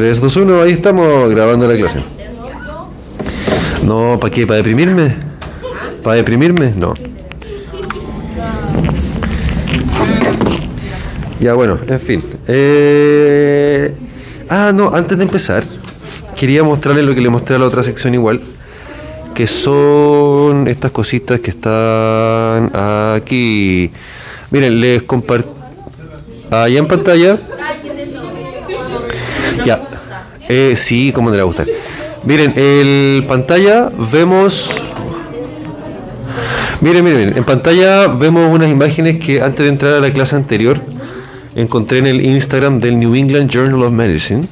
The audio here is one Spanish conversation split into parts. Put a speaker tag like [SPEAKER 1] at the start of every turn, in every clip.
[SPEAKER 1] 3, 2, 1, ahí estamos grabando la clase. No, ¿para qué? ¿Para deprimirme? ¿Para deprimirme? No. Ya, bueno, en fin. Eh, Ah, no, antes de empezar, quería mostrarles lo que le mostré a la otra sección igual, que son estas cositas que están aquí. Miren, les comparto... Allá en pantalla. Eh, sí, como le va a gustar. Miren, en pantalla vemos... Miren, miren, en pantalla vemos unas imágenes que antes de entrar a la clase anterior encontré en el Instagram del New England Journal of Medicine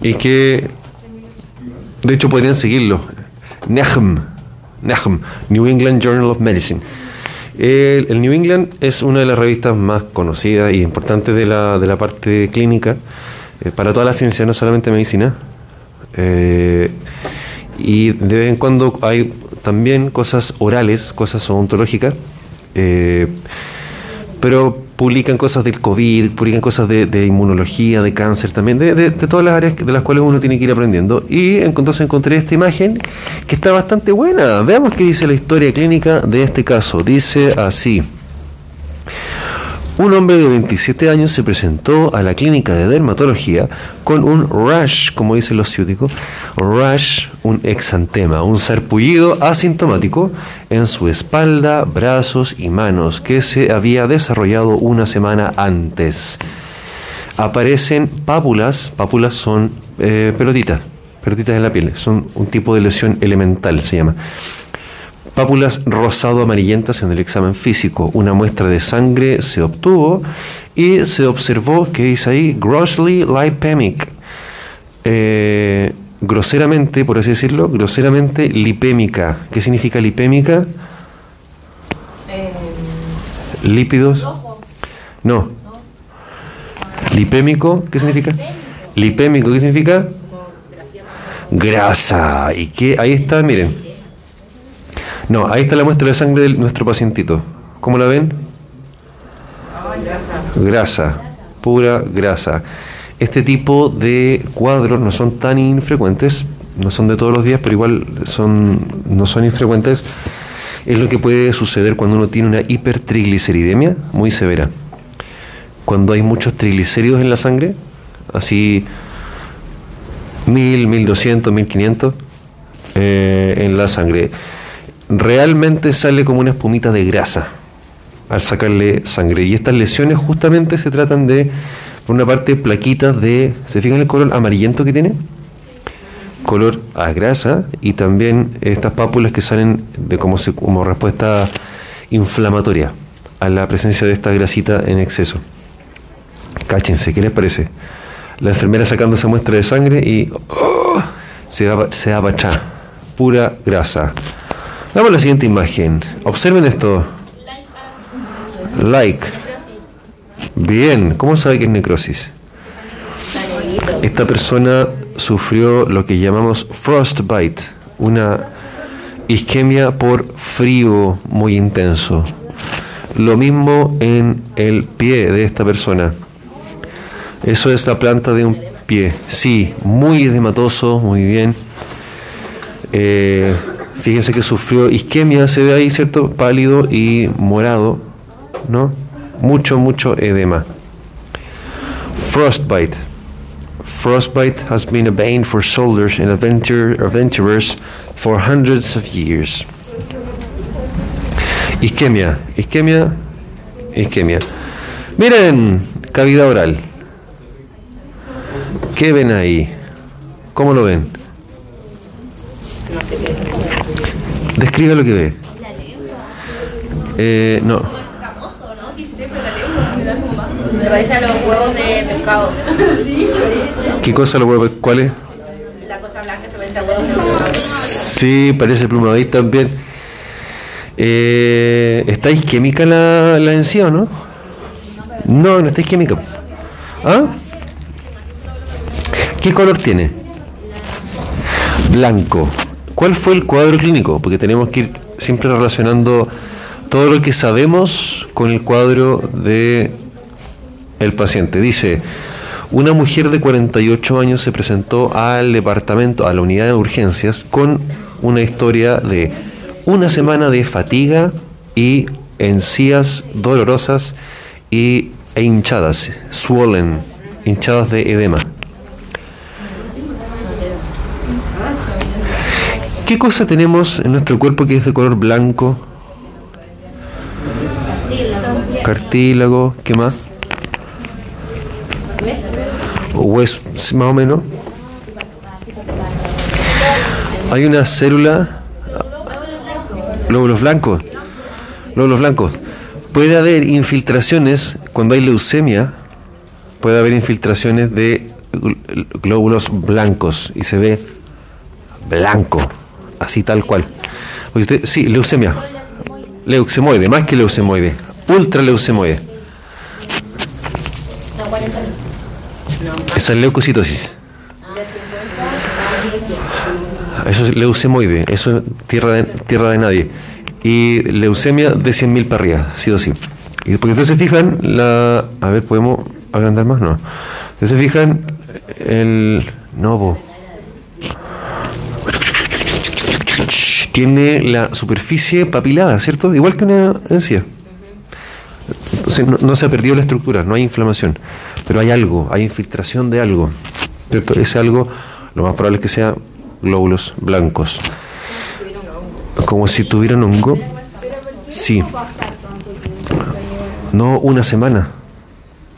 [SPEAKER 1] y que de hecho podrían seguirlo. NEHM, NEHM, New England Journal of Medicine. El, el, New England es una de las revistas más conocidas y importantes de la, de la parte clínica eh, para toda la ciencia, no solamente medicina. Eh, y de vez en cuando hay también cosas orales, cosas odontológicas, eh, pero publican cosas del COVID, publican cosas de, inmunología, de cáncer también, de, de, de, todas las áreas de las cuales uno tiene que ir aprendiendo. Y entonces encontré esta imagen que está bastante buena. Veamos qué dice la historia clínica de este caso. Dice así. Un hombre de 27 años se presentó a la clínica de dermatología con un rash, como dicen los ciúticos, rash, un exantema, un sarpullido asintomático en su espalda, brazos y manos que se había desarrollado una semana antes. Aparecen pápulas, pápulas son eh, pelotitas, pelotitas en la piel, son un tipo de lesión elemental, se llama pápulas rosado-amarillentas en el examen físico. Una muestra de sangre se obtuvo y se observó que dice ahí grossly lipemic. Eh, groseramente, por así decirlo, groseramente lipémica. ¿Qué significa lipémica? Eh, Lípidos. No. Lipémico, ¿qué significa? Lipémico, ¿qué significa? Grasa. Y que ahí está, miren. No, ahí está la muestra de sangre de nuestro pacientito. ¿Cómo la ven? Grasa, pura grasa. Este tipo de cuadros no son tan infrecuentes, no son de todos los días, pero igual son, no son infrecuentes. Es lo que puede suceder cuando uno tiene una hipertrigliceridemia muy severa. Cuando hay muchos triglicéridos en la sangre, así 1000, 1200, 1500 eh, en la sangre realmente sale como una espumita de grasa al sacarle sangre. Y estas lesiones justamente se tratan de, por una parte, plaquitas de, ¿se fijan el color amarillento que tiene? Color a grasa y también estas pápulas que salen de como, se, como respuesta inflamatoria a la presencia de esta grasita en exceso. Cáchense, ¿qué les parece? La enfermera sacando esa muestra de sangre y ¡oh! se va, se a pachar. Pura grasa. Damos la siguiente imagen. Observen esto. Like. Bien. ¿Cómo sabe que es necrosis? Esta persona sufrió lo que llamamos frostbite, una isquemia por frío muy intenso. Lo mismo en el pie de esta persona. Eso es la planta de un pie. Sí, muy edematoso, muy bien. Eh, Fíjense que sufrió isquemia, se ve ahí, ¿cierto? Pálido y morado, ¿no? Mucho, mucho edema. Frostbite. Frostbite has been a bane for soldiers and adventure, adventurers for hundreds of years. Isquemia, isquemia, isquemia. Miren, cavidad oral. ¿Qué ven ahí? ¿Cómo lo ven? Describe lo que ve. Eh, no.
[SPEAKER 2] Se parece a los huevos de pescado.
[SPEAKER 1] ¿Qué cosa los huevos? ¿Cuáles?
[SPEAKER 2] La cosa blanca se parece a huevos de pescado.
[SPEAKER 1] Sí, parece plumavis también. Eh, ¿Está isquémica la, la encía o no? No, no está isquémica. ¿Ah? ¿Qué color tiene? Blanco. ¿Cuál fue el cuadro clínico? Porque tenemos que ir siempre relacionando todo lo que sabemos con el cuadro de el paciente. Dice, Una mujer de 48 años se presentó al departamento, a la unidad de urgencias, con una historia de una semana de fatiga y encías dolorosas y, e hinchadas, swollen, hinchadas de edema. ¿Qué cosa tenemos en nuestro cuerpo que es de color blanco? Cartílago, ¿qué más? Hueso, más o menos. Hay una célula, glóbulos blancos, glóbulos blancos. Puede haber infiltraciones cuando hay leucemia, puede haber infiltraciones de glóbulos blancos y se ve blanco, así tal cual. Sí, leucemia, leucemoide, más que leucemoide, ultraleucemoide. Esa es leucocitosis. Eso es leucemoide, eso es tierra de, tierra de nadie. Y leucemia de 100.000 para arriba, sí o sí. Y porque se fijan, la. A ver, ¿podemos agrandar más? No. Se fijan, el. No, Tiene la superficie papilada, ¿cierto? Igual que una encía. Entonces no, se ha perdido la estructura, no hay inflamación. Pero hay algo, hay infiltración de algo. ¿cierto? Ese algo, lo más probable es que sea glóbulos blancos. Como si tuvieran hongo. Sí. No una semana.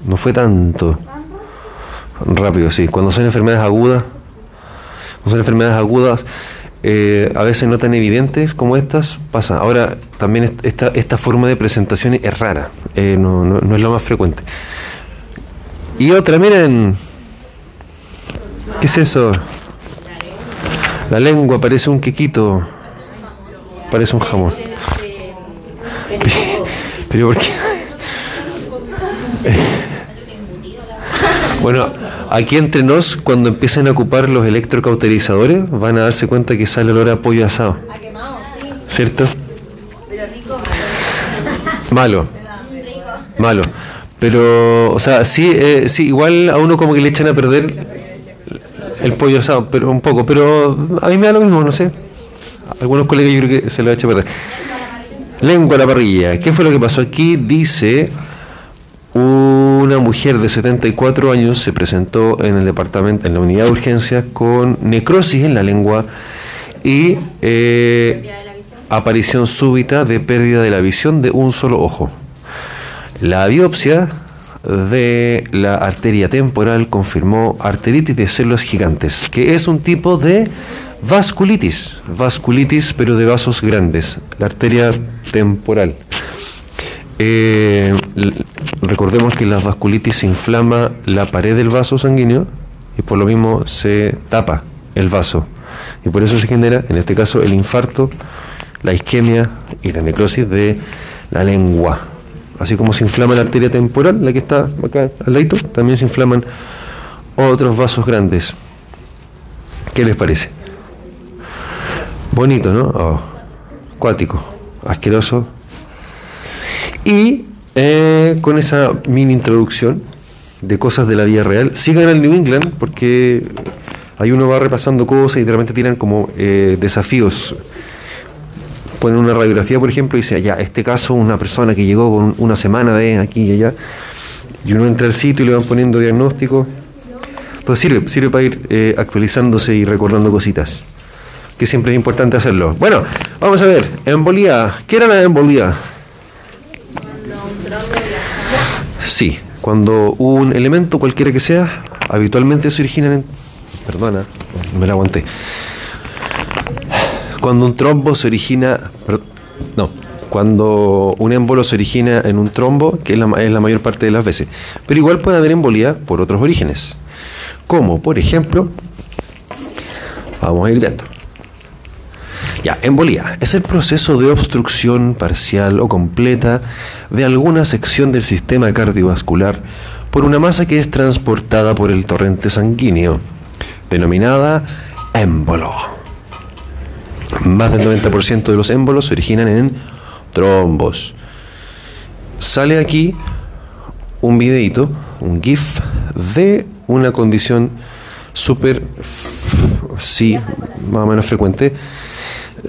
[SPEAKER 1] No fue tanto. Rápido, sí. Cuando son enfermedades agudas, cuando son enfermedades agudas, eh, a veces no tan evidentes como estas, pasa. Ahora, también esta, esta forma de presentación es rara, eh, no, no, no es lo más frecuente. Y otra, miren, ¿qué es eso? La lengua parece un quequito. Parece un jamón. Pero ¿por qué? Bueno, aquí entre nos, cuando empiecen a ocupar los electrocauterizadores, van a darse cuenta que sale olor a pollo asado. ¿Cierto? Malo. Malo. Pero, o sea, sí, eh, sí, igual a uno como que le echan a perder el pollo asado, pero un poco, pero a mí me da lo mismo, no sé. Algunos colegas yo creo que se lo ha hecho perder. Lengua a la parrilla. ¿Qué fue lo que pasó aquí? Dice, una mujer de 74 años se presentó en el departamento, en la unidad de urgencias, con necrosis en la lengua y eh, aparición súbita de pérdida de la visión de un solo ojo. La biopsia de la arteria temporal confirmó arteritis de células gigantes, que es un tipo de vasculitis, vasculitis pero de vasos grandes, la arteria temporal. Eh, recordemos que la vasculitis inflama la pared del vaso sanguíneo y por lo mismo se tapa el vaso. Y por eso se genera, en este caso, el infarto, la isquemia y la necrosis de la lengua. Así como se inflama la arteria temporal, la que está acá al lado, también se inflaman otros vasos grandes. ¿Qué les parece? Bonito, ¿no? Oh, asqueroso. Y eh, con esa mini introducción de cosas de la vida real, sigan al New England porque ahí uno va repasando cosas y de repente tiran como eh, desafíos ponen una radiografía, por ejemplo, y dice, ya, este caso, una persona que llegó con una semana de aquí y allá, y uno entra al sitio y le van poniendo diagnósticos. Entonces sirve, sirve para ir eh, actualizándose y recordando cositas, que siempre es importante hacerlo. Bueno, vamos a ver, embolía. ¿Qué era la embolía? Sí, cuando un elemento, cualquiera que sea, habitualmente se origina en... Perdona, me la aguanté cuando un trombo se origina, no, cuando un émbolo se origina en un trombo, que es la, es la, mayor parte de las veces. Pero igual puede haber embolía por otros orígenes. Como, por ejemplo, vamos a ir viendo. Ya, embolía es el proceso de obstrucción parcial o completa de alguna sección del sistema cardiovascular por una masa que es transportada por el torrente sanguíneo, denominada émbolo. Más del 90% de los émbolos se originan en trombos. Sale aquí un videito un GIF de una condición súper, sí, más o menos frecuente,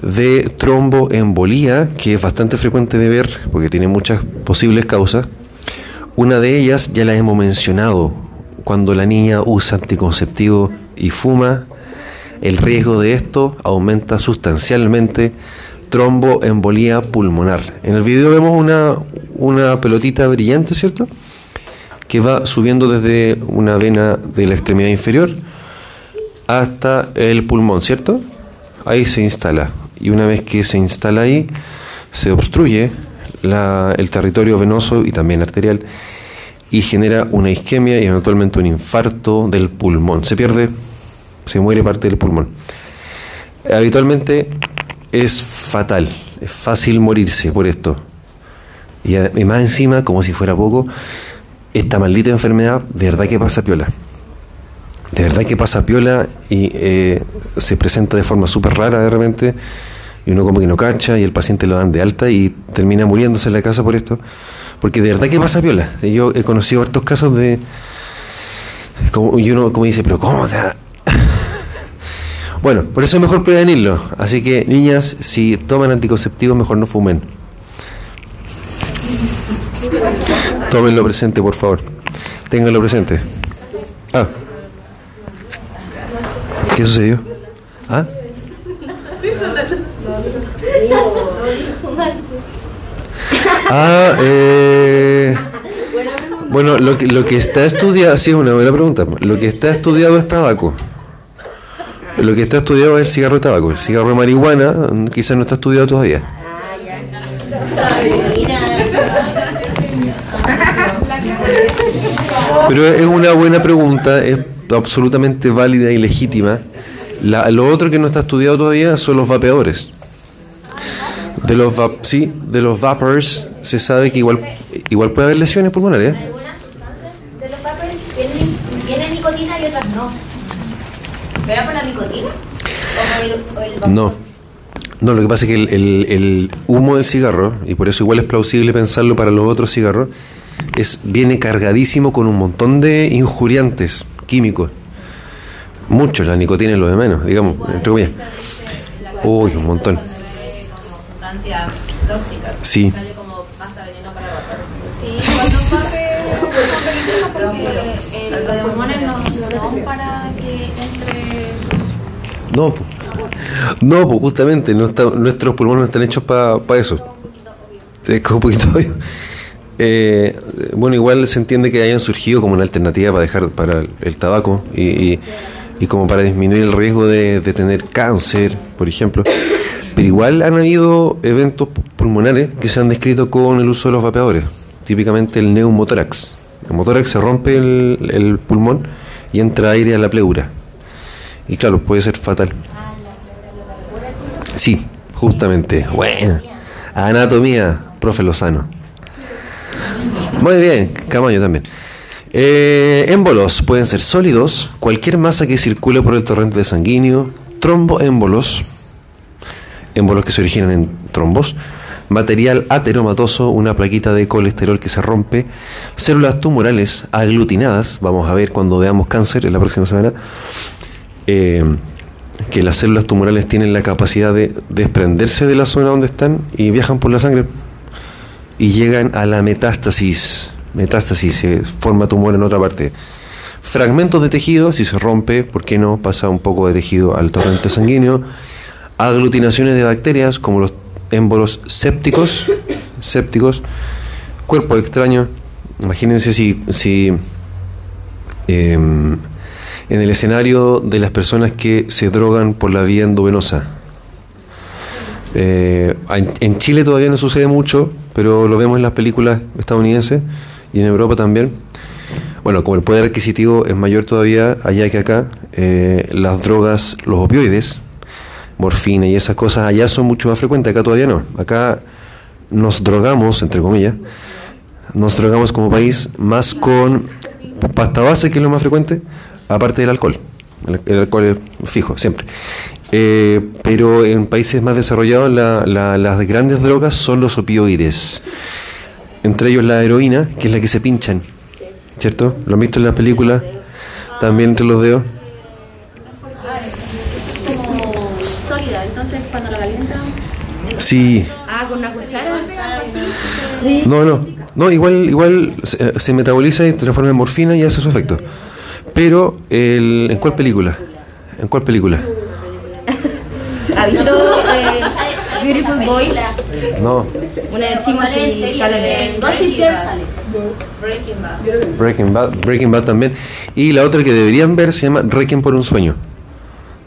[SPEAKER 1] de tromboembolía, que es bastante frecuente de ver porque tiene muchas posibles causas. Una de ellas ya la hemos mencionado, cuando la niña usa anticonceptivo y fuma, el riesgo de esto aumenta sustancialmente tromboembolía pulmonar. En el video vemos una, una pelotita brillante, ¿cierto? Que va subiendo desde una vena de la extremidad inferior hasta el pulmón, ¿cierto? Ahí se instala. Y una vez que se instala ahí, se obstruye el territorio venoso y también arterial y genera una isquemia y eventualmente un infarto del pulmón. Se pierde, se muere parte del pulmón. Habitualmente es fatal, es fácil morirse por esto. Y, más encima, como si fuera poco, esta maldita enfermedad de verdad que pasa piola. De verdad que pasa piola y eh, se presenta de forma súper rara de repente y uno como que no cacha y el paciente lo dan de alta y termina muriéndose en la casa por esto. Porque de verdad que pasa piola. Yo he conocido hartos casos de... Y uno como dice, pero ¿cómo te bueno, por eso es mejor prevenirlo. Así que, niñas, si toman anticonceptivos, mejor no fumen. Tómenlo presente, por favor. Ténganlo presente. Ah. ¿Qué sucedió? ¿Ah? Ah, eh, bueno, lo que, lo que está estudiado, sí, es una buena pregunta. Lo que está estudiado es tabaco. Lo que está estudiado es el cigarro de tabaco. El cigarro de marihuana quizás no está estudiado todavía. Pero es una buena pregunta, es absolutamente válida y legítima. lo otro que no está estudiado todavía son los vapeadores. De los sí, de los vapors se sabe que igual igual puede haber lesiones pulmonares. ¿eh? Algunas sustancias de los vapors tienen, tienen nicotina y otras no. ¿Pero por la nicotina? no. No, lo que pasa es que el, humo del cigarro, y por eso igual es plausible pensarlo para los otros cigarros, es, viene cargadísimo con un montón de injuriantes químicos. Muchos, la nicotina es lo de menos, digamos, entre comillas. Uy, un montón. Sí. No no, justamente no está, nuestros pulmones no están hechos para eso. Es como un poquito. Eh, bueno, igual se entiende que hayan surgido como una alternativa para dejar para el, tabaco y, y, como para disminuir el riesgo de, tener cáncer, por ejemplo. Pero igual han habido eventos pulmonares que se han descrito con el uso de los vapeadores, típicamente el neumotórax. El motórax se rompe el, el pulmón y entra aire a la pleura. Y claro, puede ser fatal. Sí, justamente. Bueno. Anatomía, profe Lozano. Muy bien, Camaño también. Eh, émbolos pueden ser sólidos, cualquier masa que circule por el torrente sanguíneo, tromboémbolos, émbolos que se originan en trombos, material ateromatoso, una plaquita de colesterol que se rompe, células tumorales aglutinadas, vamos a ver cuando veamos cáncer en la próxima semana, eh, que las células tumorales tienen la capacidad de desprenderse de la zona donde están y viajan por la sangre y llegan a la metástasis. Metástasis, se forma tumor en otra parte. Fragmentos de tejido, si se rompe, ¿por qué no? Pasa un poco de tejido al torrente sanguíneo. Aglutinaciones de bacterias, como los émbolos sépticos, sépticos. Cuerpo extraño. Imagínense si, si em, en el escenario de las personas que se drogan por la vía endovenosa. Eh, en Chile todavía no sucede mucho, pero lo vemos en las películas estadounidenses y en Europa también. Bueno, como el poder adquisitivo es mayor todavía allá que acá, eh, las drogas, los opioides, morfina y esas cosas allá son mucho más frecuentes, acá todavía no. Acá nos drogamos, entre comillas, nos drogamos como país más con pasta base, que es lo más frecuente, aparte del alcohol. El, alcohol es fijo, siempre. Eh, pero en países más desarrollados las grandes drogas son los opioides. Entre ellos la heroína, que es la que se pinchan. ¿cierto? Lo han visto en la película, también entre los dedos.
[SPEAKER 2] como sólida, entonces cuando la calientan.
[SPEAKER 1] Sí,
[SPEAKER 2] Ah, con una cuchara.
[SPEAKER 1] no, no, no, igual, igual se, se metaboliza y se transforma en morfina y hace su efecto. Pero, el, ¿en cuál película? ¿En cuál película?
[SPEAKER 2] ¿Ha visto eh, Beautiful Boy?
[SPEAKER 1] No,
[SPEAKER 2] Una de Timothy Chalamet.
[SPEAKER 3] Gossip Girl sale.
[SPEAKER 1] Breaking Bad, Breaking Bad también. Y la otra que deberían ver se llama Requiem por un sueño.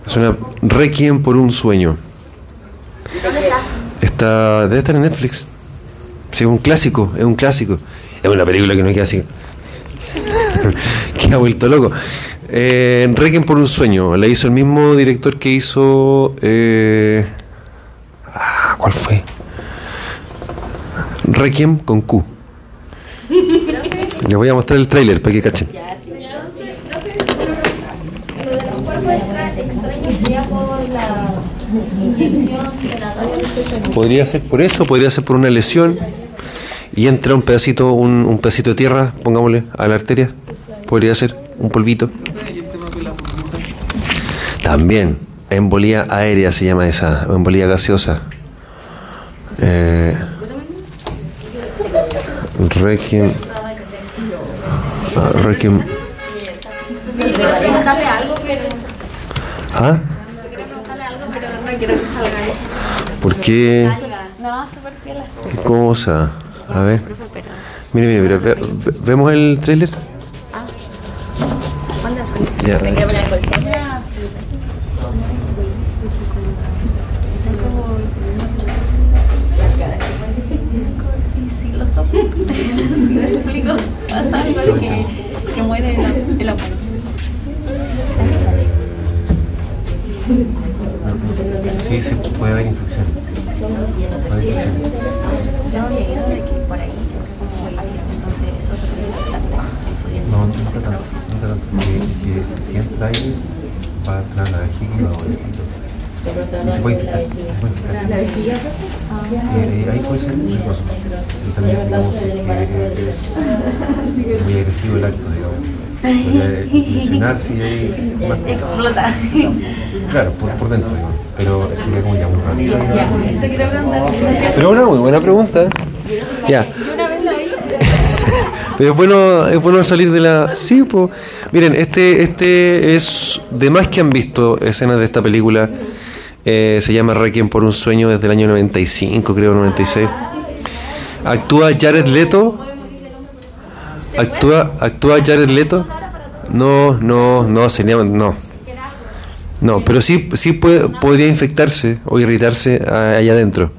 [SPEAKER 1] Es una Requiem por un sueño. Está, debe estar en Netflix. Sí, es un clásico, es un clásico. Es una película que no queda así. que ha vuelto loco. Eh, Requiem por un sueño. La hizo el mismo director que hizo. eh, ah, ¿Cuál fue? Requiem con Q. Les voy a mostrar el tráiler para que cachen. Podría ser por eso, podría ser por una lesión y entra un pedacito, un, un pedacito de tierra, pongámosle, a la arteria. Podría ser un polvito. También, embolía aérea se llama esa, embolía gaseosa. Eh, Requiem. ah, Requiem. ¿Ah? ¿Por qué? ¿Qué cosa? A ver. Mire, mire, mire, ve- ve- ¿vemos el tráiler? Ya.
[SPEAKER 3] Me quedé con la colchón.
[SPEAKER 2] Me explico. Pasa algo que, que muere en la, en la
[SPEAKER 1] Sí, sí, puede haber infección.
[SPEAKER 2] Yo llegué de que por ahí, como entonces eso se puede tratar.
[SPEAKER 1] No, no está tanto. No está tanto. Que, que entra ahí va a entrar la vejiga y va a doler. Y se puede infectar. Se puede infectar. ¿La vejiga? Ser riesgoso. Y también, digamos, si es que es muy agresivo el acto, digamos. Lesionar si hay más
[SPEAKER 2] Explota.
[SPEAKER 1] Claro, por, por dentro, digamos. Pero sería como ya muy
[SPEAKER 2] preguntar.
[SPEAKER 1] Pero una muy buena pregunta. Ya. Pero es bueno, es bueno salir de la. Sí, pues. Miren, este, este es de más que han visto escenas de esta película. Eh, se llama Requiem por un sueño desde el año 95, creo, 96. Actúa Jared Leto. Actúa, actúa Jared Leto. No, no, no, sería, no. No, pero sí, sí puede, podría infectarse o irritarse a- allá adentro.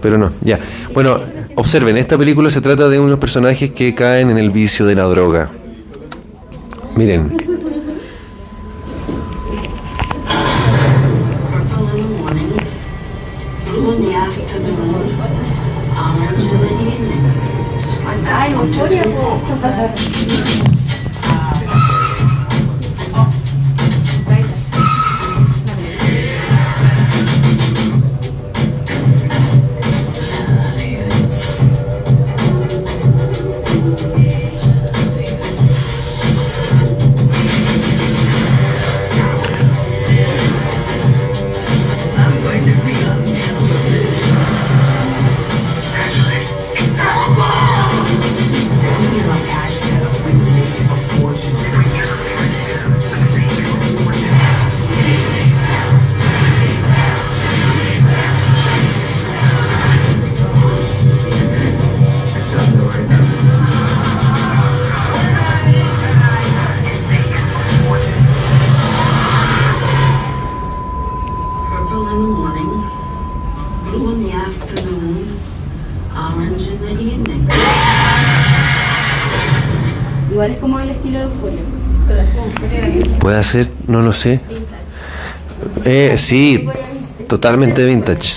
[SPEAKER 1] Pero no, ya. Bueno, observen, esta película se trata de unos personajes que caen en el vicio de la droga. Miren,
[SPEAKER 2] 아, 머리하고.
[SPEAKER 1] ¿Puede ser? No lo sé. Eh, sí, totalmente vintage.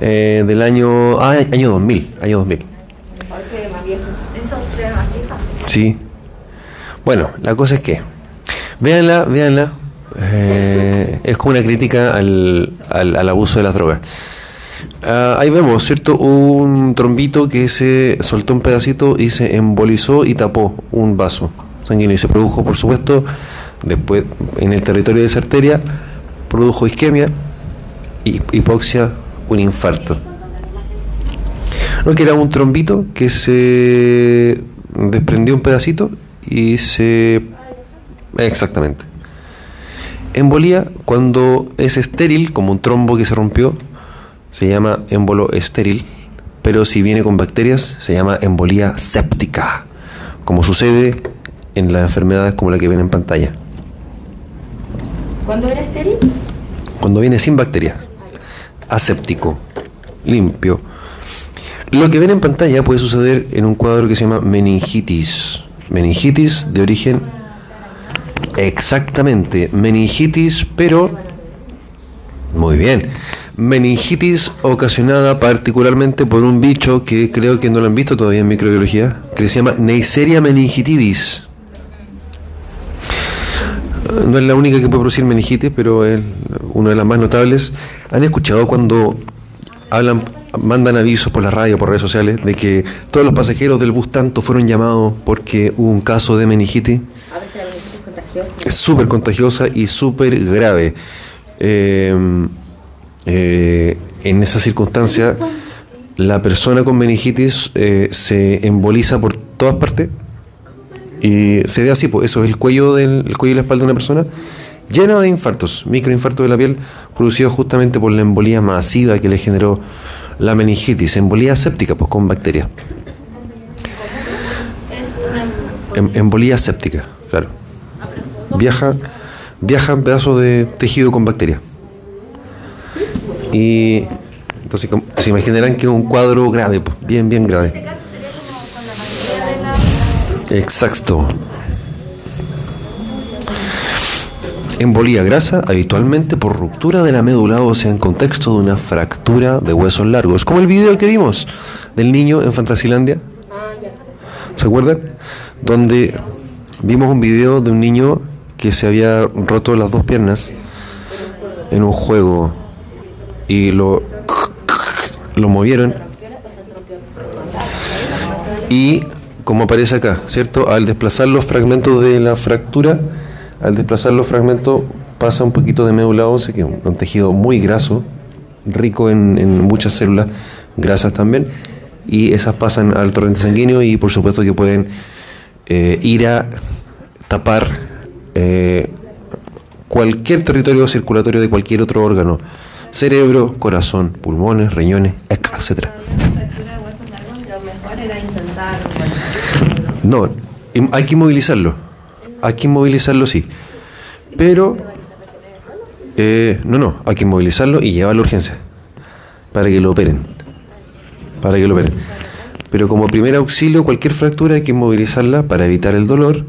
[SPEAKER 1] Eh, del año. Ah, año 2000. Año 2000.
[SPEAKER 3] Eso se más vieja.
[SPEAKER 1] Sí. Bueno, la cosa es que. Véanla, véanla. Eh, es como una crítica al, al, al abuso de las drogas. Ah, ahí vemos, ¿cierto? Un trombito que se soltó un pedacito y se embolizó y tapó un vaso sanguíneo y se produjo, por supuesto, después en el territorio de esa arteria, produjo isquemia, hi- hipoxia, un infarto. No, que era un trombito que se desprendió un pedacito y se... Exactamente. Embolía, cuando es estéril, como un trombo que se rompió, se llama émbolo estéril, pero si viene con bacterias, se llama embolía séptica, como sucede en las enfermedades como la que ven en pantalla.
[SPEAKER 3] ¿Cuándo era estéril?
[SPEAKER 1] Cuando viene sin bacterias, aséptico, limpio. Lo que ven en pantalla puede suceder en un cuadro que se llama meningitis. Meningitis de origen exactamente, meningitis, pero muy bien. Meningitis ocasionada particularmente por un bicho que creo que no lo han visto todavía en microbiología, que se llama Neisseria meningitidis. No es la única que puede producir meningitis, pero es una de las más notables. ¿Han escuchado cuando hablan, mandan avisos por la radio, por redes sociales, de que todos los pasajeros del bus tanto fueron llamados porque hubo un caso de meningitis?
[SPEAKER 3] Es
[SPEAKER 1] súper contagiosa y súper grave. Eh, eh, en esa circunstancia, la persona con meningitis eh, se emboliza por todas partes y se ve así, pues eso es el cuello, del, el cuello y la espalda de una persona llena de infartos, microinfartos de la piel producidos justamente por la embolía masiva que le generó la meningitis, embolía séptica, pues con bacterias. Em- embolía séptica, claro. Viaja, viaja en pedazos de tejido con bacterias. Y entonces se imaginarán que es un cuadro grave, pues, bien, bien grave. Exacto. Embolía grasa habitualmente por ruptura de la médula ósea en contexto de una fractura de huesos largos, como el video que vimos del niño en Fantasilandia. ¿Se acuerdan? Donde vimos un video de un niño que se había roto las dos piernas en un juego y lo lo movieron y como aparece acá, ¿cierto? Al desplazar los fragmentos de la fractura, al desplazar los fragmentos pasa un poquito de médula ósea, que es un, tejido muy graso, rico en, muchas células grasas también, y esas pasan al torrente sanguíneo y por supuesto que pueden eh, ir a tapar eh, cualquier territorio circulatorio de cualquier otro órgano, cerebro, corazón, pulmones, riñones, etcétera.
[SPEAKER 2] fractura de huesos largos, lo mejor era intentar.
[SPEAKER 1] No, hay que inmovilizarlo. Hay que inmovilizarlo, sí. Pero, eh, no, no, hay que inmovilizarlo y llevarlo a urgencia. Para que lo operen. Para que lo operen. Pero como primer auxilio, cualquier fractura hay que inmovilizarla para evitar el dolor.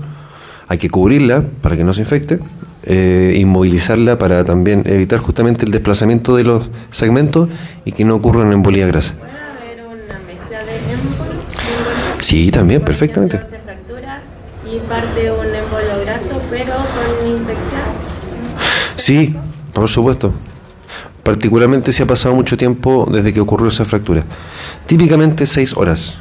[SPEAKER 1] Hay que cubrirla para que no se infecte. eh, inmovilizarla para también evitar justamente el desplazamiento de los segmentos y que no ocurra una embolía grasa.
[SPEAKER 2] Puede haber una mezcla de émbolos.
[SPEAKER 1] Sí, también, perfectamente.
[SPEAKER 2] Se fractura y parte un émbolo graso, pero con infección.
[SPEAKER 1] Sí, por supuesto. Particularmente si ha pasado mucho tiempo desde que ocurrió esa fractura. Típicamente seis horas.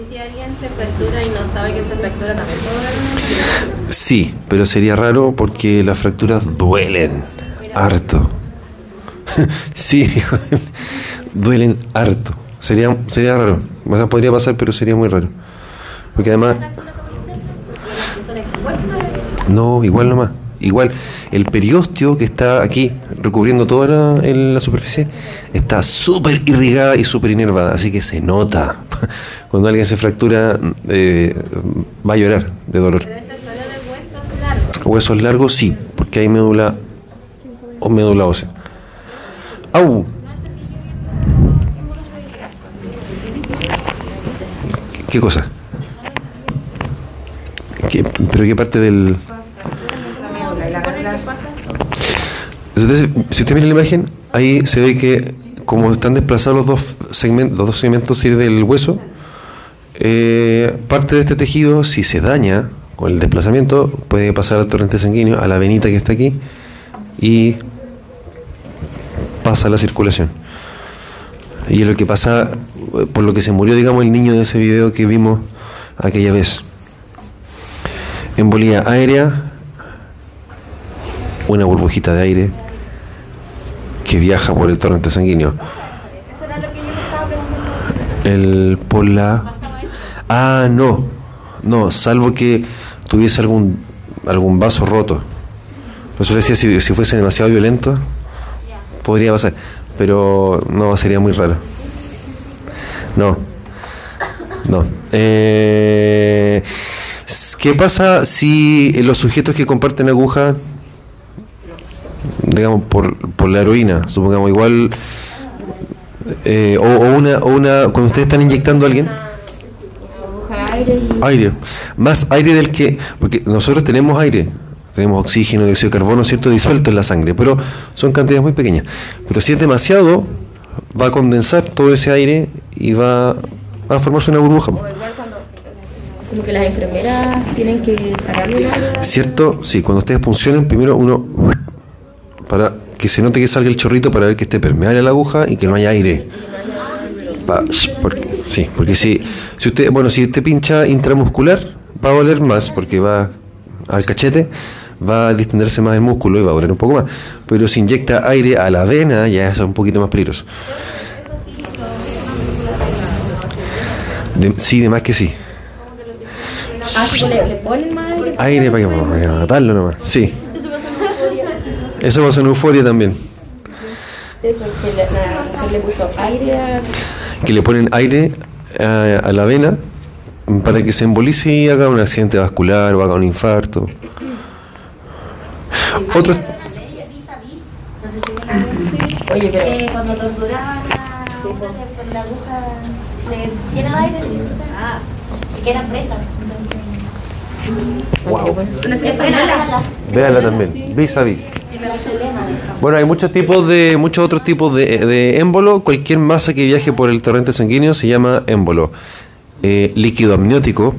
[SPEAKER 2] Y si alguien se fractura y no sabe que se fractura, también puede una
[SPEAKER 1] Sí, pero sería raro porque las fracturas duelen harto. sí, duelen harto. Sería, sería raro. O sea, podría pasar, pero sería muy raro. Porque además... No, igual nomás. Igual, el periósteo que está aquí, recubriendo toda la, superficie, está súper irrigada y súper inervada, así que se nota. Cuando alguien se fractura, eh, va a llorar de dolor.
[SPEAKER 2] Pero de huesos largos.
[SPEAKER 1] Huesos largos, sí, porque hay médula o médula ósea. ¡Au! ¿Qué, qué cosa? ¿Qué- ¿Pero qué parte del...? Usted, si usted mira la imagen, ahí se ve que como están desplazados los dos segmentos, los dos segmentos del hueso, eh, parte de este tejido, si se daña con el desplazamiento, puede pasar al torrente sanguíneo, a la venita que está aquí, y pasa la circulación. Y es lo que pasa, por lo que se murió, digamos, el niño de ese video que vimos aquella vez. Embolía aérea, una burbujita de aire que viaja por el torrente sanguíneo. El por la... Ah, no. No, salvo que tuviese algún, algún vaso roto. Por eso le decía, si, si fuese demasiado violento, podría pasar. Pero no, sería muy raro. No. No. Eh, ¿Qué pasa si los sujetos que comparten aguja, digamos, por, por la heroína, supongamos, igual, eh, o, una, o una, cuando ustedes están inyectando a alguien,
[SPEAKER 3] aire
[SPEAKER 1] más aire del que, porque nosotros tenemos aire, tenemos oxígeno, dióxido de carbono, ¿cierto?, disuelto en la sangre, pero son cantidades muy pequeñas. Pero si es demasiado, va a condensar todo ese aire y va a formarse una burbuja.
[SPEAKER 3] Como que las enfermeras tienen que sacarle aire.
[SPEAKER 1] ¿Cierto? Sí, cuando ustedes funcionen, primero uno, para que se note que salga el chorrito para ver que esté permeable la aguja y que no haya aire. Sí, porque si, si usted, bueno, si usted pincha intramuscular, va a doler más porque va al cachete, va a distenderse más el músculo y va a doler un poco más. Pero si inyecta aire a la vena, ya es un poquito más peligroso. Sí, de más que sí.
[SPEAKER 3] Ah, sí, le, le ponen más aire.
[SPEAKER 1] Aire para que para matarlo nomás. Sí. Eso pasó en euforia también.
[SPEAKER 3] Eso, que le, na- que le puso aire a...
[SPEAKER 1] Que le ponen aire a, a la vena para que se embolice y haga un accidente vascular o haga un infarto. Otro,
[SPEAKER 2] No sé si me
[SPEAKER 3] Oye, pero
[SPEAKER 2] Eh, cuando torturaban a una que con la aguja le llena de aire ah, y que eran presas.
[SPEAKER 1] Wow.
[SPEAKER 2] Véanla
[SPEAKER 1] también, vis a vis. Bueno, hay muchos tipos de, muchos otros tipos de, de émbolo. Cualquier masa que viaje por el torrente sanguíneo se llama émbolo. Eh, líquido amniótico,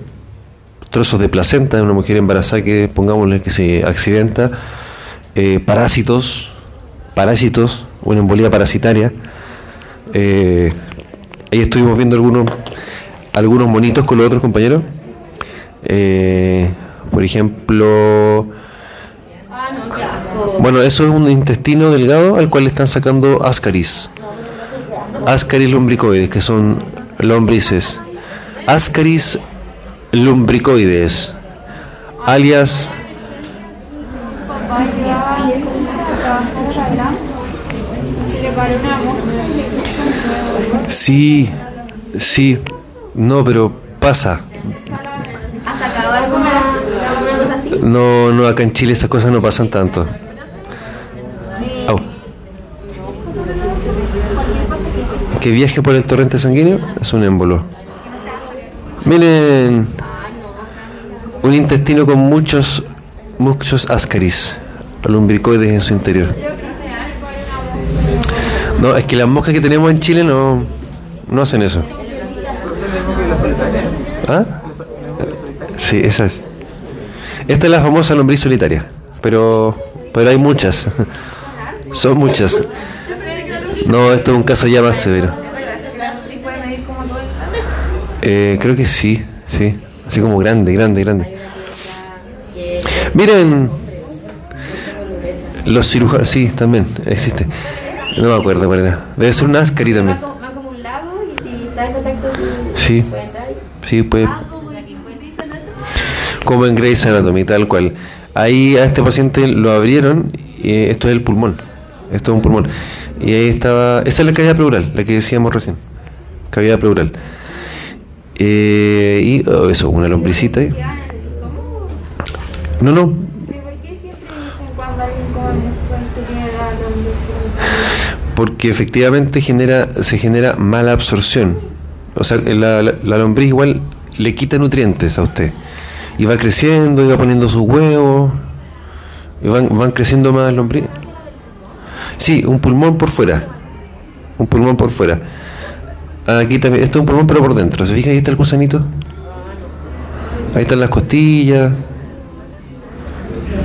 [SPEAKER 1] trozos de placenta de una mujer embarazada que pongámosle que se accidenta, eh, parásitos, parásitos, una embolía parasitaria. Eh, ahí estuvimos viendo algunos, algunos monitos con los otros compañeros. Eh, por ejemplo, bueno, eso es un intestino delgado al cual están sacando ascaris. Ascaris lumbricoides, que son lombrices. Ascaris lumbricoides, alias Sí, sí, no, pero pasa. No, no, acá en Chile esas cosas no pasan tanto. Au. Que viaje por el torrente sanguíneo es un émbolo. Miren, un intestino con muchos, muchos ascaris, lumbricoides en su interior. No, es que las moscas que tenemos en Chile no, no hacen eso. ¿Ah? Sí, esa es. Esta es la famosa lombriz solitaria, pero, pero hay muchas. Son muchas. No, esto es un caso ya más severo. Eh, creo que sí, sí. Así como grande, grande, grande. Miren, los cirujanos, sí, también existe. No me acuerdo cuál era. Debe ser un ascari también.
[SPEAKER 3] va como, va como un lago y si está en contacto con...
[SPEAKER 1] Sí,
[SPEAKER 3] puede entrar y-
[SPEAKER 1] sí, puede. Como en Grey's Anatomy, tal cual. Ahí a este paciente lo abrieron, y esto es el pulmón. Esto es un pulmón. Y ahí estaba. Esa es la cavidad pleural, la que decíamos recién. Cavidad pleural. Eh, y oh, eso, una lombricita ahí. No, no. Porque efectivamente genera, se genera mala absorción. O sea, la, la- la lombriz igual le quita nutrientes a usted. Y va creciendo, y va poniendo sus huevos. Y van, van creciendo más lombriz. Sí, un pulmón por fuera. Un pulmón por fuera. Aquí también, esto es un pulmón pero por dentro. ¿Se fija? Ahí está el gusanito. Ahí están las costillas.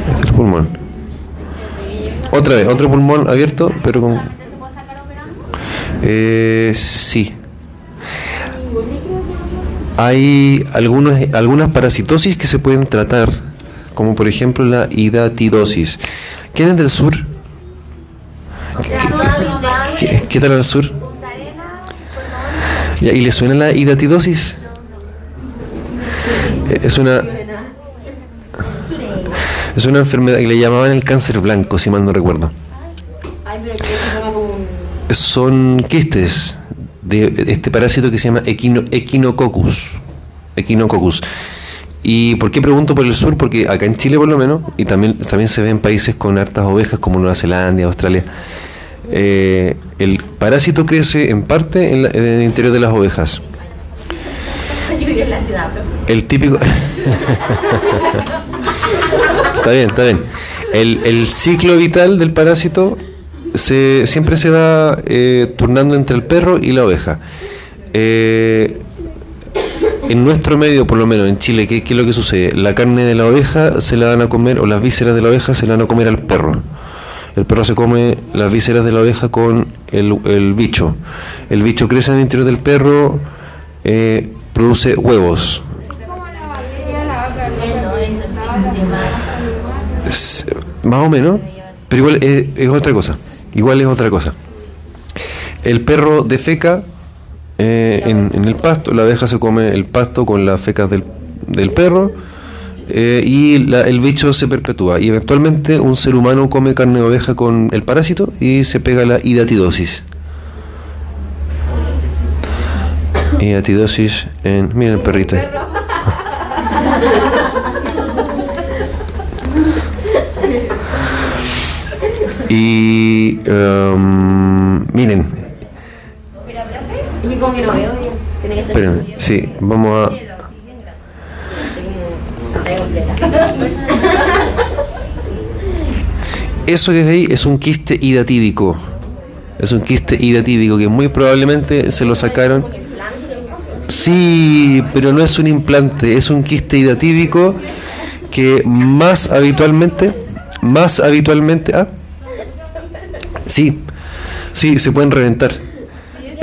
[SPEAKER 1] Ahí está el pulmón. Otra vez, otro pulmón abierto, pero con, Eh, sí. Hay algunos, algunas parasitosis que se pueden tratar, como por ejemplo la hidatidosis. ¿Quién es del sur? ¿Qué, qué tal al sur? ¿Y le suena la hidatidosis? Eh, Es una es una enfermedad que le llamaban el cáncer blanco, si mal no recuerdo. Son quistes de este parásito que se llama equino, Echinococcus. Echinococcus. ¿Y por qué pregunto por el sur? Porque acá en Chile por lo menos, y también, también se ve en países con hartas ovejas como Nueva Zelanda, Australia, eh, el parásito crece en parte en, la- en el interior de las ovejas.
[SPEAKER 2] yo en la ciudad, profe.
[SPEAKER 1] El típico... está bien, está bien. El, el ciclo vital del parásito se, siempre se va eh, turnando entre el perro y la oveja. Eh, en nuestro medio, por lo menos en Chile, ¿qué, es lo que sucede? La carne de la oveja se la van a comer, o las vísceras de la oveja se la van a comer al perro. El perro se come las vísceras de la oveja con el, el bicho. El bicho crece en el interior del perro, eh, produce huevos. Más o menos, pero igual es, es otra cosa. Igual es otra cosa. El perro defeca eh, en, en el pasto, la abeja se come el pasto con las fecas del, del perro eh, y la- el bicho se perpetúa. Y eventualmente un ser humano come carne de oveja con el parásito y se pega la hidatidosis. Hidatidosis en. Miren el perrito. ahí. Y em, miren,
[SPEAKER 3] Es que como que no veo bien. Que ser...
[SPEAKER 1] esperen, sí, vamos a. Eso que es de ahí es un quiste hidatídico. Es un quiste hidatídico que muy probablemente se lo sacaron. Sí, pero no es un implante, es un quiste hidatídico que más habitualmente, más habitualmente, ah, sí, sí, se pueden reventar.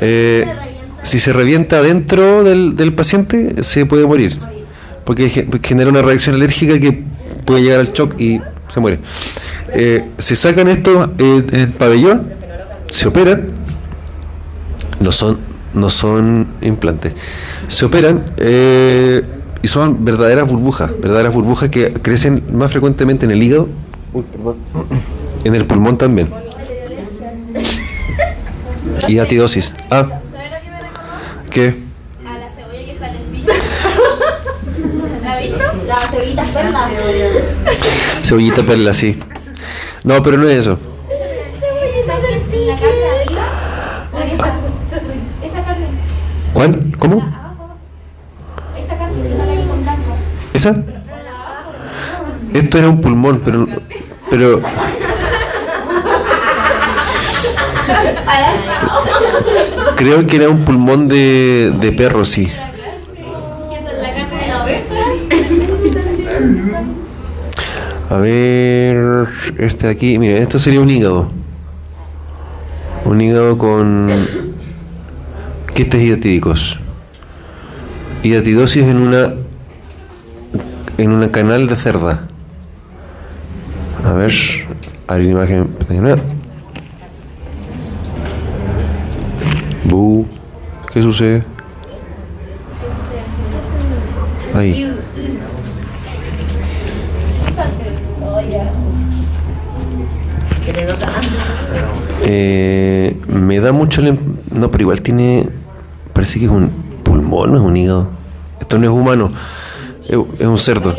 [SPEAKER 1] Eh, si se revienta dentro del, del paciente, se puede morir, porque ge- genera una reacción alérgica que puede llegar al shock y se muere. Eh, se sacan estos eh, en el pabellón, se operan, no son, no son implantes, se operan eh, y son verdaderas burbujas, verdaderas burbujas que crecen más frecuentemente en el hígado, en el pulmón también. Y atidosis. Ah. ¿qué?
[SPEAKER 4] A la cebolla que está en el pico. ¿La has visto?
[SPEAKER 2] La cebollita perla.
[SPEAKER 1] Cebollita perla, sí. No, pero no es eso.
[SPEAKER 2] La carne arriba. Esa, carne.
[SPEAKER 1] ¿Cuál? ¿Cómo?
[SPEAKER 2] Esa carne que sale ahí con blanco.
[SPEAKER 1] ¿Esa? Esto era un pulmón, pero. Pero. Creo que era un pulmón de, de perro, sí. A ver. Este de aquí. Mira, esto sería un hígado. Un hígado con. quistes hidatídicos. Hidatidosis en una. en una canal de cerda. A ver. Abrir imagen. pestaña nueva. Bu. ¿Qué sucede? Ahí. Eh, me da mucho... im- No, pero igual tiene... Parece que es un pulmón, no es un hígado. Esto no es humano. Es, un cerdo.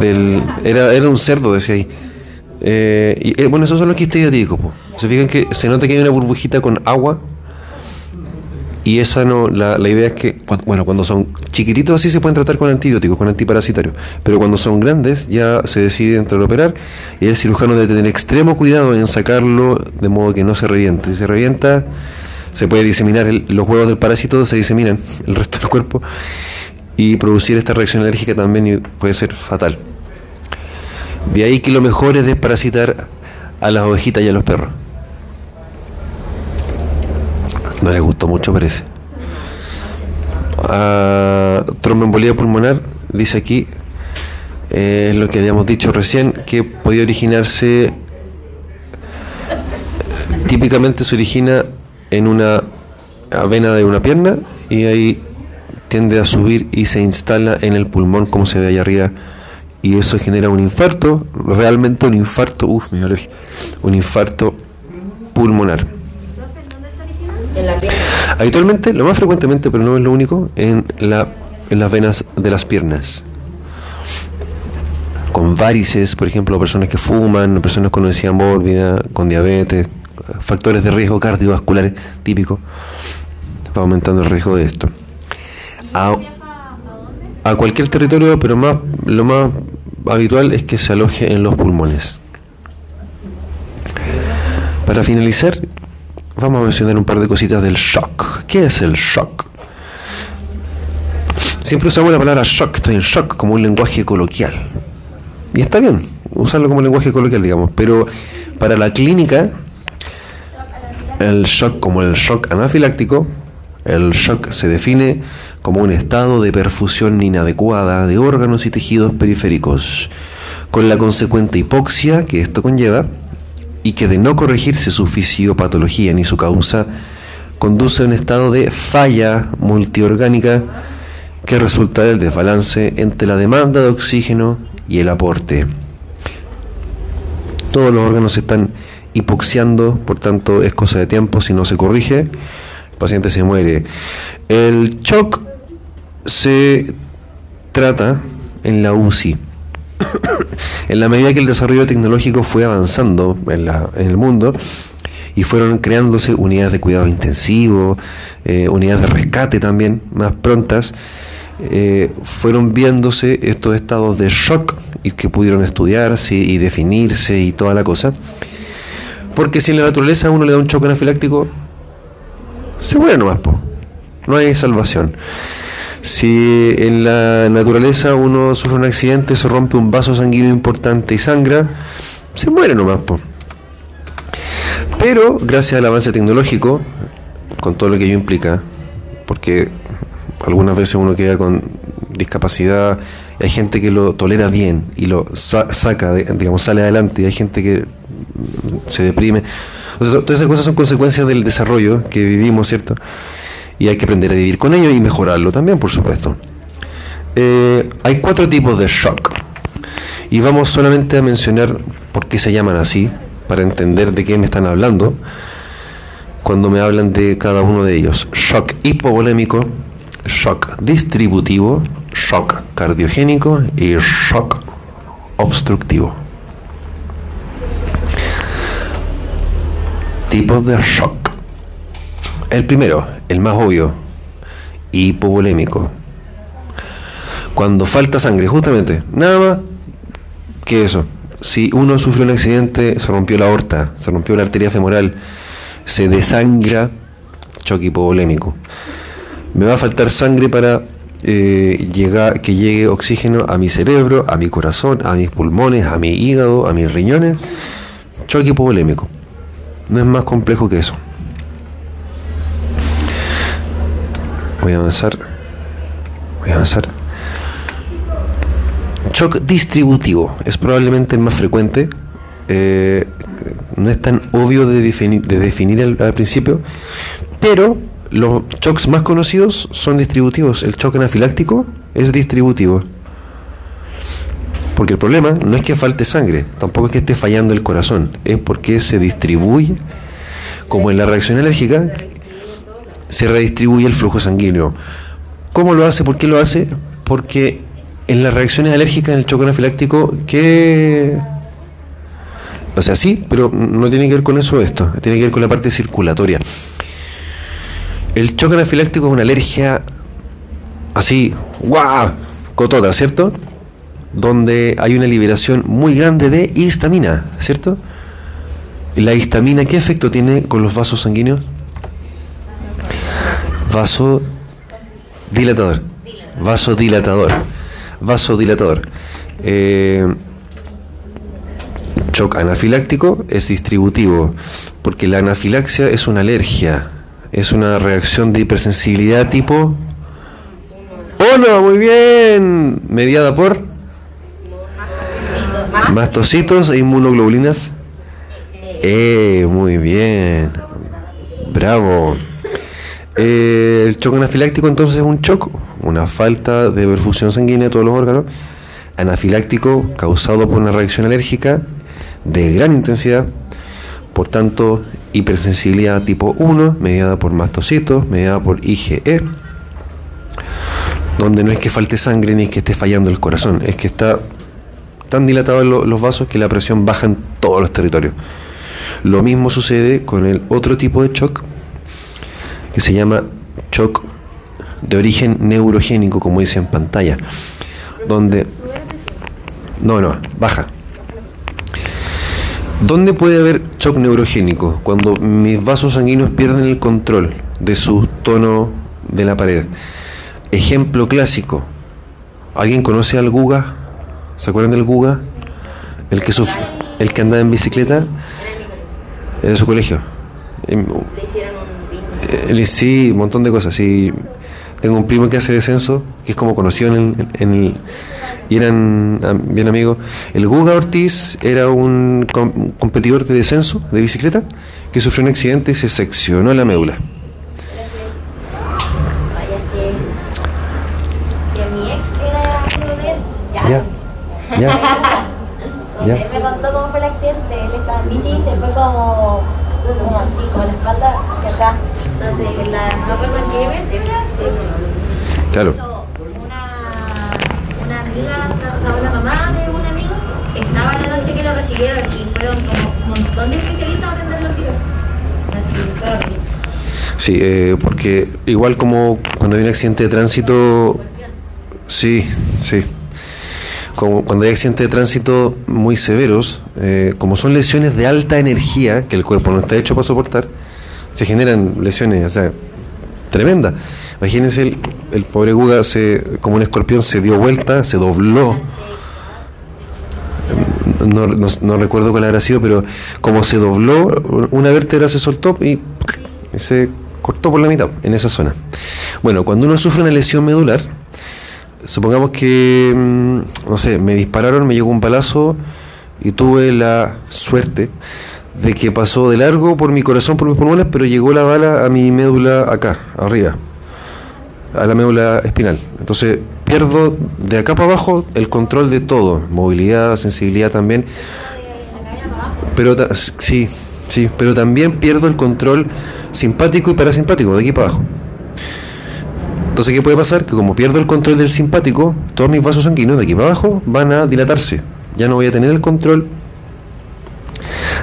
[SPEAKER 1] Del, era, era un cerdo, decía ahí. Eh, y, eh, bueno, esos son los quistes hidatídicos. po. Se fijan que se nota que hay una burbujita con agua. Y esa no, la, la idea es que, bueno, cuando son chiquititos así se pueden tratar con antibióticos, con antiparasitarios. Pero cuando son grandes ya se decide entrar a operar y el cirujano debe tener extremo cuidado en sacarlo de modo que no se reviente. Si se revienta, se puede diseminar, el- los huevos del parásito se diseminan el resto del cuerpo y producir esta reacción alérgica también y puede ser fatal. De ahí que lo mejor es desparasitar a las ovejitas y a los perros. No le gustó mucho, parece. Ah, pulmonar, dice aquí, eh, es lo que habíamos dicho recién, que podía originarse, típicamente se origina en una vena de una pierna y ahí tiende a subir y se instala en el pulmón como se ve allá arriba y eso genera un infarto, realmente un infarto, uff, dio alergia, un infarto pulmonar. Habitualmente, lo más frecuentemente, pero no es lo único, en, la, en las venas de las piernas. Con varices, por ejemplo, personas que fuman, personas con obesidad mórbida, con diabetes, factores de riesgo cardiovasculares típicos, va aumentando el riesgo de esto. A, a cualquier territorio, pero más, lo más habitual es que se aloje en los pulmones. Para finalizar, vamos a mencionar un par de cositas del shock. ¿Qué es el shock? Siempre usamos la palabra shock, estoy en shock, como un lenguaje coloquial. Y está bien, usarlo como lenguaje coloquial, digamos. Pero para la clínica, el shock, como el shock anafiláctico, el shock se define como un estado de perfusión inadecuada de órganos y tejidos periféricos, con la consecuente hipoxia que esto conlleva, y que de no corregirse su fisiopatología ni su causa, conduce a un estado de falla multiorgánica que resulta del desbalance entre la demanda de oxígeno y el aporte. Todos los órganos están hipoxiando, por tanto es cosa de tiempo, si no se corrige, paciente se muere. El shock se trata en la UCI. en la medida que el desarrollo tecnológico fue avanzando en, la- en el mundo y fueron creándose unidades de cuidado intensivo, eh, unidades de rescate también más prontas, eh, fueron viéndose estos estados de shock y que pudieron estudiarse y definirse y toda la cosa. Porque si en la naturaleza uno le da un choque anafiláctico, se muere nomás, po. no hay salvación. Si en la naturaleza uno sufre un accidente, se rompe un vaso sanguíneo importante y sangra, se muere nomás. po. Pero gracias al avance tecnológico, con todo lo que ello implica, porque algunas veces uno queda con discapacidad, y hay gente que lo tolera bien y lo sa- saca, digamos, sale adelante, y hay gente que se deprime. O todas esas cosas son consecuencias del desarrollo que vivimos, ¿cierto? Y hay que aprender a vivir con ello y mejorarlo también, por supuesto. Eh, hay cuatro tipos de shock. Y vamos solamente a mencionar por qué se llaman así, para entender de qué me están hablando cuando me hablan de cada uno de ellos. Shock hipovolémico, shock distributivo, shock cardiogénico y shock obstructivo. Tipos de shock. El primero, el más obvio, hipovolémico. Cuando falta sangre, justamente, nada más que eso. Si uno sufrió un accidente, se rompió la aorta, se rompió la arteria femoral, se desangra, choque hipovolémico. Me va a faltar sangre para eh, llegar, que llegue oxígeno a mi cerebro, a mi corazón, a mis pulmones, a mi hígado, a mis riñones. Choque hipovolémico. No es más complejo que eso. Voy a avanzar. Voy a avanzar. Shock distributivo es probablemente el más frecuente. eh, no es tan obvio de definir, de definir al, al principio, pero los shocks más conocidos son distributivos. El shock anafiláctico es distributivo. Porque el problema no es que falte sangre, tampoco es que esté fallando el corazón, es porque se distribuye, como en la reacción alérgica, se redistribuye el flujo sanguíneo. ¿Cómo lo hace? ¿Por qué lo hace? Porque en las reacciones alérgicas, en el choque anafiláctico, ¿qué...? O sea, sí, pero no tiene que ver con eso esto, tiene que ver con la parte circulatoria. El choque anafiláctico es una alergia así, ¡guau! Cotota, ¿cierto? Donde hay una liberación muy grande de histamina, ¿cierto? La histamina, ¿qué efecto tiene con los vasos sanguíneos? Vasodilatador. Vasodilatador. Vasodilatador. Eh, shock anafiláctico es distributivo, porque la anafilaxia es una alergia. Es una reacción de hipersensibilidad tipo... ¡Uno! Muy bien. Mediada por mastocitos e inmunoglobulinas. Eh, muy bien. Bravo. Eh, el shock anafiláctico entonces es un shock, una falta de perfusión sanguínea de todos los órganos, anafiláctico causado por una reacción alérgica de gran intensidad, por tanto hipersensibilidad tipo 1, mediada por mastocitos, mediada por IgE, donde no es que falte sangre ni es que esté fallando el corazón, es que está tan dilatado en lo- los vasos que la presión baja en todos los territorios. Lo mismo sucede con el otro tipo de shock que se llama shock de origen neurogénico, como dice en pantalla, donde no, no, baja. ¿Dónde puede haber shock neurogénico? Cuando mis vasos sanguíneos pierden el control de su tono de la pared. Ejemplo clásico. ¿Alguien conoce al Guga? ¿Se acuerdan del Guga? El que suf- el que andaba en bicicleta Era de su colegio.
[SPEAKER 3] Le hicieron un bingo.
[SPEAKER 1] Sí, un montón de cosas. Sí. Tengo un primo que hace descenso, que es como conocido en el, en el- y eran bien amigos. El Guga Ortiz era un com- un competidor de descenso de bicicleta que sufrió un accidente y se seccionó la médula.
[SPEAKER 2] Vaya, que, que mi ex era amigo de él. Ya.
[SPEAKER 1] Ya, ya.
[SPEAKER 2] Él me contó cómo fue el accidente. Él estaba en bici y se fue como, como así, como la espalda hacia acá. Entonces, en la, no acuerdo en qué vértebra,
[SPEAKER 1] Claro.
[SPEAKER 2] una, una amiga, o sea, una mamá de un amigo, estaba la noche que lo recibieron y fueron como un montón de especialistas a atenderlo al tiro. Así, horrible.
[SPEAKER 1] Sí, eh, porque igual como cuando hay un accidente de tránsito, sí, sí. Cuando hay accidentes de tránsito muy severos, eh, como son lesiones de alta energía que el cuerpo no está hecho para soportar, se generan lesiones, o sea, tremendas. Imagínense el, pobre Guga, se, como un escorpión, se dio vuelta, se dobló. No- no recuerdo cuál habrá sido, pero como se dobló, una vértebra se soltó y se cortó por la mitad en esa zona. Bueno, cuando uno sufre una lesión medular, supongamos que, mm, no sé, me dispararon, me llegó un balazo y tuve la suerte de que pasó de largo por mi corazón, por mis pulmones, pero llegó la bala a mi médula acá, arriba, a la médula espinal. Entonces pierdo de acá para abajo el control de todo, movilidad, sensibilidad también. Pero sí, sí, pero también pierdo el control simpático y parasimpático de aquí para abajo. Entonces, ¿qué puede pasar? Que como pierdo el control del simpático, todos mis vasos sanguíneos de aquí para abajo van a dilatarse. Ya no voy a tener el control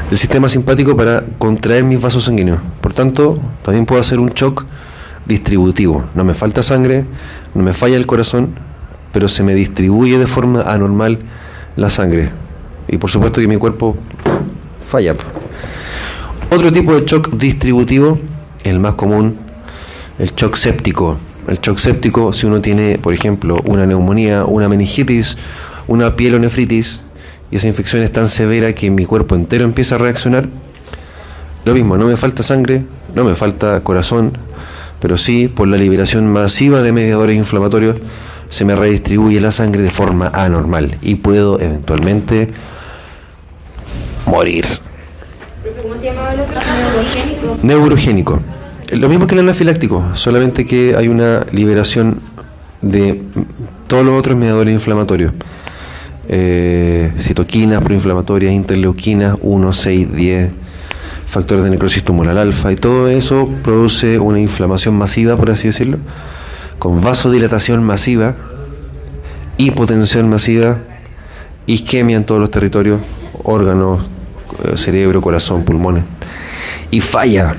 [SPEAKER 1] del sistema simpático para contraer mis vasos sanguíneos. Por tanto, también puedo hacer un shock distributivo. No me falta sangre, no me falla el corazón, pero se me distribuye de forma anormal la sangre. Y por supuesto que mi cuerpo falla. Otro tipo de shock distributivo, el más común, el shock séptico. El shock séptico, si uno tiene, por ejemplo, una neumonía, una meningitis, una pielonefritis, y esa infección es tan severa que mi cuerpo entero empieza a reaccionar, lo mismo, no me falta sangre, no me falta corazón, pero sí, por la liberación masiva de mediadores inflamatorios, se me redistribuye la sangre de forma anormal y puedo eventualmente morir.
[SPEAKER 3] ¿Cómo se llamaba el otro? Neurogénico.
[SPEAKER 1] Neurogénico. Lo mismo que el anafiláctico, solamente que hay una liberación de todos los otros mediadores inflamatorios. Eh, citoquinas proinflamatorias, interleuquinas 1, 6, 10, factores de necrosis tumoral alfa, y todo eso produce una inflamación masiva, por así decirlo, con vasodilatación masiva, hipotensión masiva, isquemia en todos los territorios, órganos, eh, cerebro, corazón, pulmones, y falla.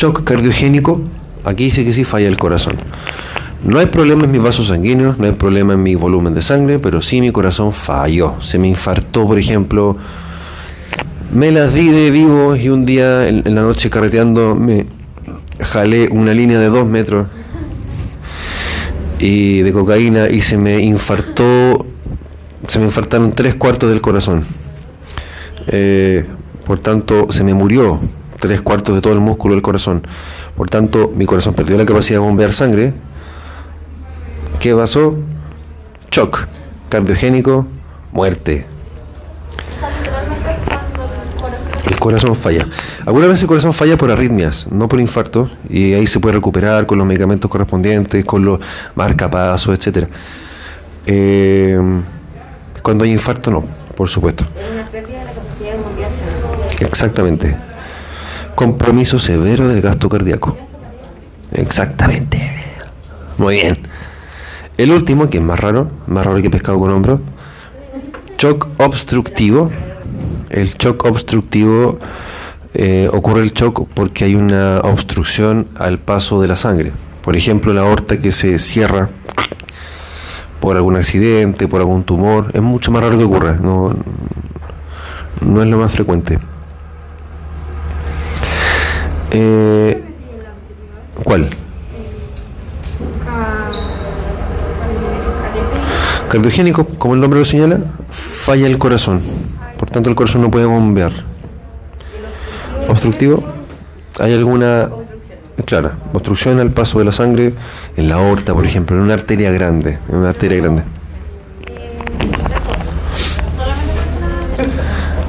[SPEAKER 1] Shock cardiogénico, aquí dice que sí falla el corazón. No hay problema en mis vasos sanguíneos, no hay problema en mi volumen de sangre, pero sí mi corazón falló. Se me infartó, por ejemplo. Me las di de vivo y un día en, la noche carreteando me jalé una línea de dos metros y de cocaína y se me infartó, se me infartaron tres cuartos del corazón. Eh, Por tanto, se me murió tres cuartos de todo el músculo del corazón. Por tanto, mi corazón perdió la capacidad de bombear sangre. ¿Qué pasó? Shock. Cardiogénico, muerte. El corazón falla. Algunas veces el corazón falla por arritmias, no por infarto, y ahí se puede recuperar con los medicamentos correspondientes, con los marcapasos, etcétera. Eh, cuando hay infarto, no, por supuesto. Exactamente. Compromiso severo del gasto cardíaco. Exactamente. Muy bien. El último, que es más raro, más raro que pescado con hombro, shock obstructivo. El shock obstructivo eh, ocurre el shock porque hay una obstrucción al paso de la sangre. Por ejemplo, la aorta que se cierra por algún accidente, por algún tumor. Es mucho más raro que ocurra. No, no es lo más frecuente. Eh, ¿Cuál? Cardiogénico, como el nombre lo señala, falla el corazón. Por tanto, el corazón no puede bombear. Obstructivo, hay alguna, claro, obstrucción al paso de la sangre en la aorta, por ejemplo, en una arteria grande, en una arteria grande.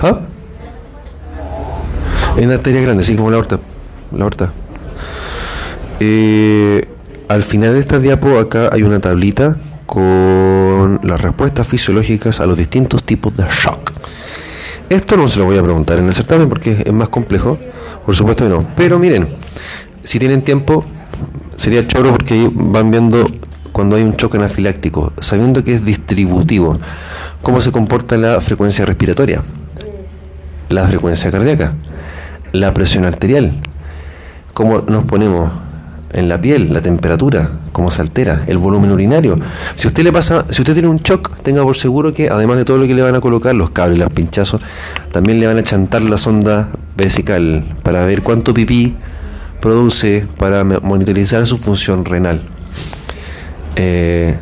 [SPEAKER 1] ¿Ah? En una arteria grande, sí, como la aorta. La aorta. Eh, al final de esta diapo acá hay una tablita con las respuestas fisiológicas a los distintos tipos de shock. Esto no se lo voy a preguntar en el certamen porque es más complejo, por supuesto que no. Pero miren, si tienen tiempo, sería choro porque van viendo cuando hay un choque anafiláctico, sabiendo que es distributivo, cómo se comporta la frecuencia respiratoria, la frecuencia cardíaca, la presión arterial, cómo nos ponemos en la piel, la temperatura, cómo se altera, el volumen urinario. Si usted le pasa, si usted tiene un shock, tenga por seguro que además de todo lo que le van a colocar, los cables, los pinchazos, también le van a chantar la sonda vesical para ver cuánto pipí produce para monitorizar su función renal. Eh,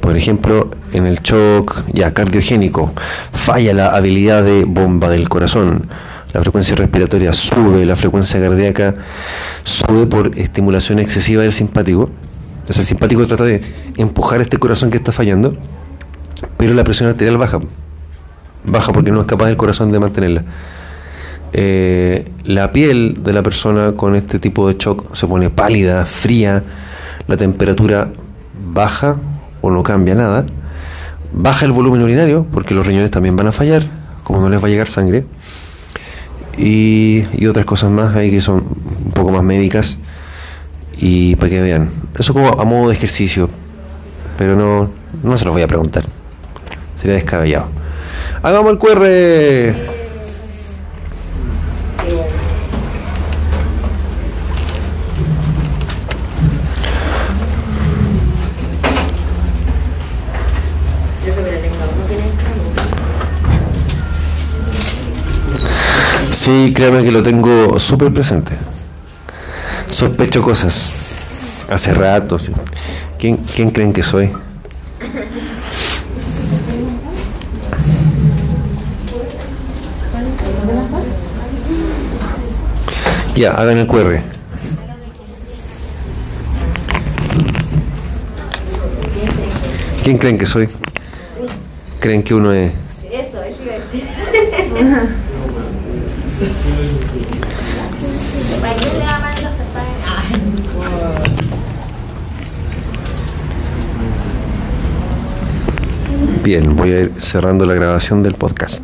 [SPEAKER 1] por ejemplo, en el shock ya cardiogénico, falla la habilidad de bomba del corazón, la frecuencia respiratoria sube, la frecuencia cardíaca sube por estimulación excesiva del simpático. Entonces el simpático trata de empujar este corazón que está fallando, pero la presión arterial baja. Baja porque no es capaz el corazón de mantenerla. Eh, la piel de la persona con este tipo de shock se pone pálida, fría, la temperatura baja o no cambia nada, baja el volumen urinario porque los riñones también van a fallar, como no les va a llegar sangre, y, y otras cosas más ahí que son un poco más médicas y para que vean. Eso como a modo de ejercicio, pero no, no se los voy a preguntar, sería descabellado. Hagamos el QR. Sí, créame que lo tengo súper presente. Sospecho cosas. Hace rato. sí. ¿Quién, ¿Quién creen que soy? Ya, hagan el QR. ¿Quién creen que soy? ¿Creen que uno es?
[SPEAKER 3] Eso, eso iba a decir.
[SPEAKER 2] ¿Para quién le aman los certamen? Ah.
[SPEAKER 1] Bien, voy a ir cerrando la grabación del podcast.